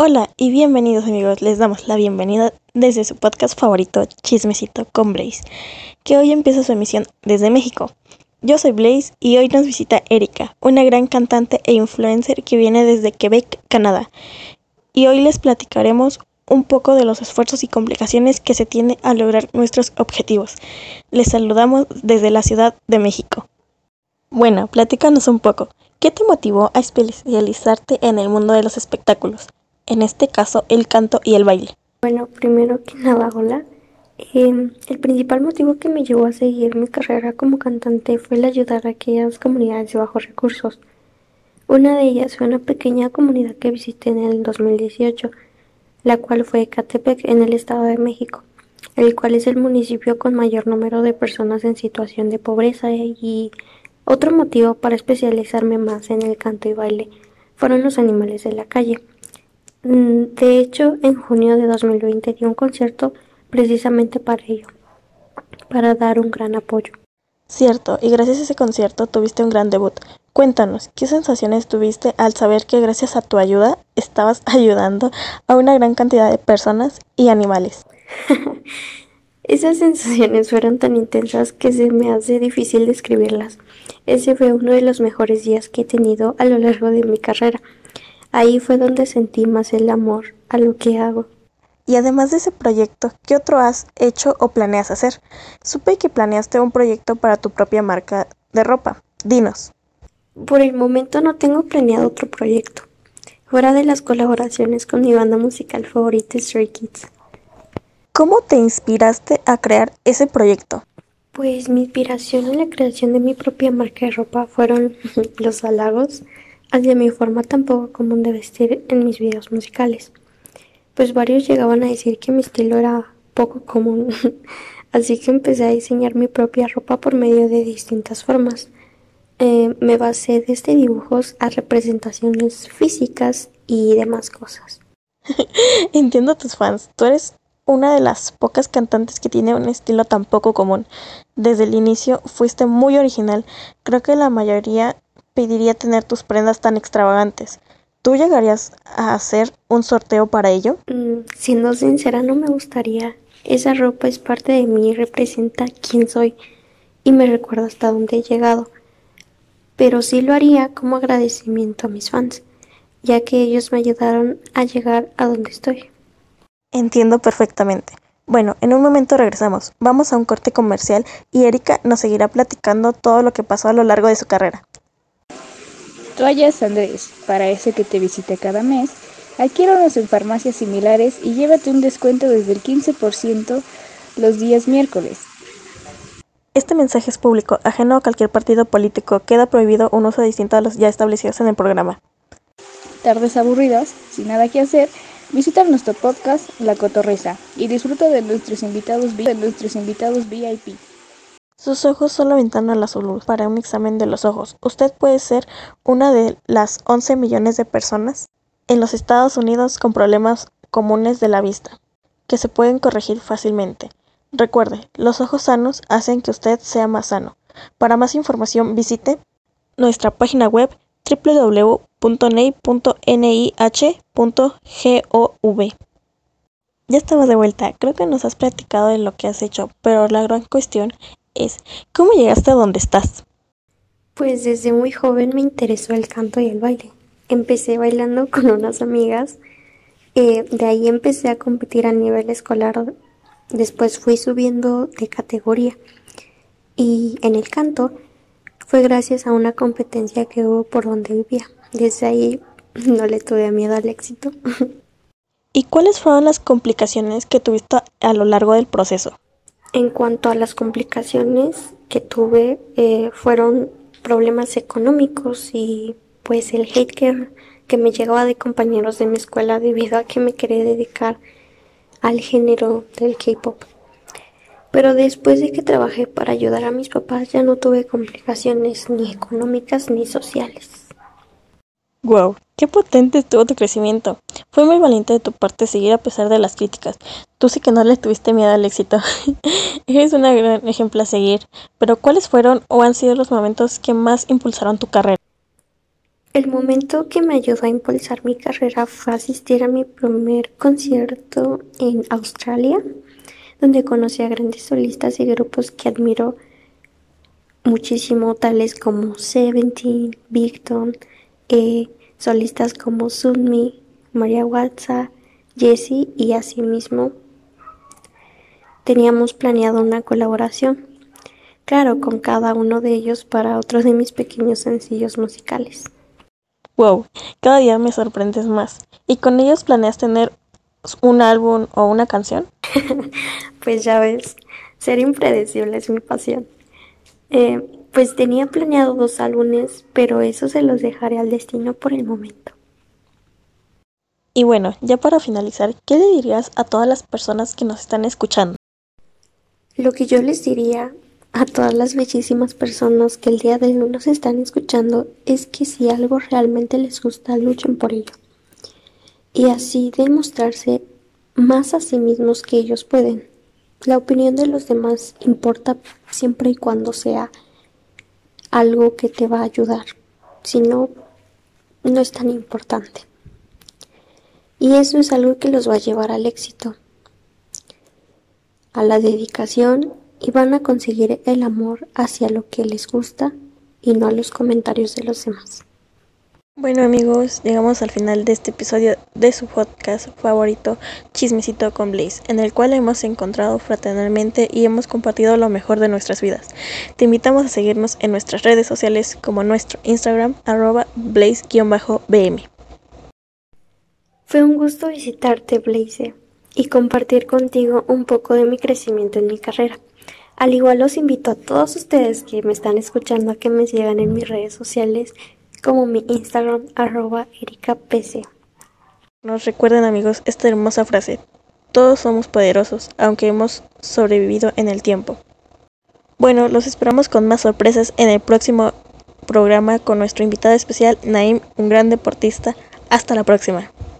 Hola y bienvenidos amigos, les damos la bienvenida desde su podcast favorito Chismecito con Blaze, que hoy empieza su emisión desde México. Yo soy Blaze y hoy nos visita Erika, una gran cantante e influencer que viene desde Quebec, Canadá. Y hoy les platicaremos un poco de los esfuerzos y complicaciones que se tiene a lograr nuestros objetivos. Les saludamos desde la Ciudad de México. Bueno, platícanos un poco. ¿Qué te motivó a especializarte en el mundo de los espectáculos? En este caso el canto y el baile? Bueno, primero que nada, hola. Eh, el principal motivo que me llevó a seguir mi carrera como cantante fue el ayudar a aquellas comunidades de bajos recursos. Una de ellas fue una pequeña comunidad que visité en el 2018, la cual fue Catepec en el Estado de México, el cual es el municipio con mayor número de personas en situación de pobreza y otro motivo para especializarme más en el canto y baile fueron los animales de la calle. Mm, de hecho, en junio de 2020 dio un concierto precisamente para ello, para dar un gran apoyo. Cierto, y gracias a ese concierto tuviste un gran debut. Cuéntanos, ¿qué sensaciones tuviste al saber que gracias a tu ayuda estabas ayudando a una gran cantidad de personas y animales? Esas sensaciones fueron tan intensas que se me hace difícil describirlas. Ese fue uno de los mejores días que he tenido a lo largo de mi carrera. Ahí fue donde sentí más el amor a lo que hago. Y además de ese proyecto, ¿qué otro has hecho o planeas hacer? Supe que planeaste un proyecto para tu propia marca de ropa. Dinos. Por el momento no tengo planeado otro proyecto, fuera de las colaboraciones con mi banda musical favorita Stray Kids. ¿Cómo te inspiraste a crear ese proyecto? Pues mi inspiración en la creación de mi propia marca de ropa fueron los halagos hacia mi forma tan poco común de vestir en mis videos musicales, pues varios llegaban a decir que mi estilo era poco común, así que empecé a diseñar mi propia ropa por medio de distintas formas. Eh, me basé desde dibujos a representaciones físicas y demás cosas. Entiendo a tus fans, tú eres una de las pocas cantantes que tiene un estilo tan poco común. Desde el inicio fuiste muy original. Creo que la mayoría pediría tener tus prendas tan extravagantes. ¿Tú llegarías a hacer un sorteo para ello? Mm, siendo sincera, no me gustaría. Esa ropa es parte de mí y representa quién soy y me recuerda hasta dónde he llegado. Pero sí lo haría como agradecimiento a mis fans, ya que ellos me ayudaron a llegar a donde estoy. Entiendo perfectamente. Bueno, en un momento regresamos. Vamos a un corte comercial y Erika nos seguirá platicando todo lo que pasó a lo largo de su carrera. Toallas Andrés, para ese que te visite cada mes, adquiéranos en farmacias similares y llévate un descuento desde el 15% los días miércoles. Este mensaje es público, ajeno a cualquier partido político. Queda prohibido un uso distinto a los ya establecidos en el programa. Tardes aburridas, sin nada que hacer, visita nuestro podcast La Cotorreza y disfruta de nuestros invitados, de nuestros invitados VIP. Sus ojos son la ventana a la salud para un examen de los ojos. Usted puede ser una de las 11 millones de personas en los Estados Unidos con problemas comunes de la vista, que se pueden corregir fácilmente. Recuerde, los ojos sanos hacen que usted sea más sano. Para más información visite nuestra página web www.ney.nih.gov. Ya estamos de vuelta. Creo que nos has platicado de lo que has hecho, pero la gran cuestión es ¿cómo llegaste a donde estás? Pues desde muy joven me interesó el canto y el baile. Empecé bailando con unas amigas, eh, de ahí empecé a competir a nivel escolar, después fui subiendo de categoría y en el canto fue gracias a una competencia que hubo por donde vivía. Desde ahí no le tuve miedo al éxito. ¿Y cuáles fueron las complicaciones que tuviste a lo largo del proceso? En cuanto a las complicaciones que tuve, eh, fueron problemas económicos y pues el hate que, que me llegaba de compañeros de mi escuela debido a que me quería dedicar al género del K-pop. Pero después de que trabajé para ayudar a mis papás ya no tuve complicaciones ni económicas ni sociales. Wow, qué potente estuvo tu crecimiento. Fue muy valiente de tu parte seguir a pesar de las críticas. Tú sí que no le tuviste miedo al éxito. Eres un gran ejemplo a seguir. Pero ¿cuáles fueron o han sido los momentos que más impulsaron tu carrera? El momento que me ayudó a impulsar mi carrera fue asistir a mi primer concierto en Australia, donde conocí a grandes solistas y grupos que admiro muchísimo, tales como Seventeen, Victon, eh, solistas como Sunmi, María Watsa, Jessie y asimismo teníamos planeado una colaboración, claro, con cada uno de ellos para otro de mis pequeños sencillos musicales. Wow, cada día me sorprendes más. ¿Y con ellos planeas tener un álbum o una canción? pues ya ves, ser impredecible es mi pasión. Eh, pues tenía planeado dos álbumes, pero eso se los dejaré al destino por el momento. Y bueno, ya para finalizar, ¿qué le dirías a todas las personas que nos están escuchando? Lo que yo les diría a todas las bellísimas personas que el día de hoy nos están escuchando es que si algo realmente les gusta, luchen por ello. Y así demostrarse más a sí mismos que ellos pueden. La opinión de los demás importa siempre y cuando sea algo que te va a ayudar. Si no, no es tan importante. Y eso es algo que los va a llevar al éxito, a la dedicación y van a conseguir el amor hacia lo que les gusta y no a los comentarios de los demás. Bueno amigos, llegamos al final de este episodio de su podcast favorito, Chismecito con Blaze, en el cual hemos encontrado fraternalmente y hemos compartido lo mejor de nuestras vidas. Te invitamos a seguirnos en nuestras redes sociales como nuestro Instagram, arroba blaze-bm. Fue un gusto visitarte, Blaze, y compartir contigo un poco de mi crecimiento en mi carrera. Al igual los invito a todos ustedes que me están escuchando a que me sigan en mis redes sociales como mi Instagram arroba ericapc. Nos recuerden amigos esta hermosa frase, todos somos poderosos, aunque hemos sobrevivido en el tiempo. Bueno, los esperamos con más sorpresas en el próximo programa con nuestro invitado especial, Naim, un gran deportista. Hasta la próxima.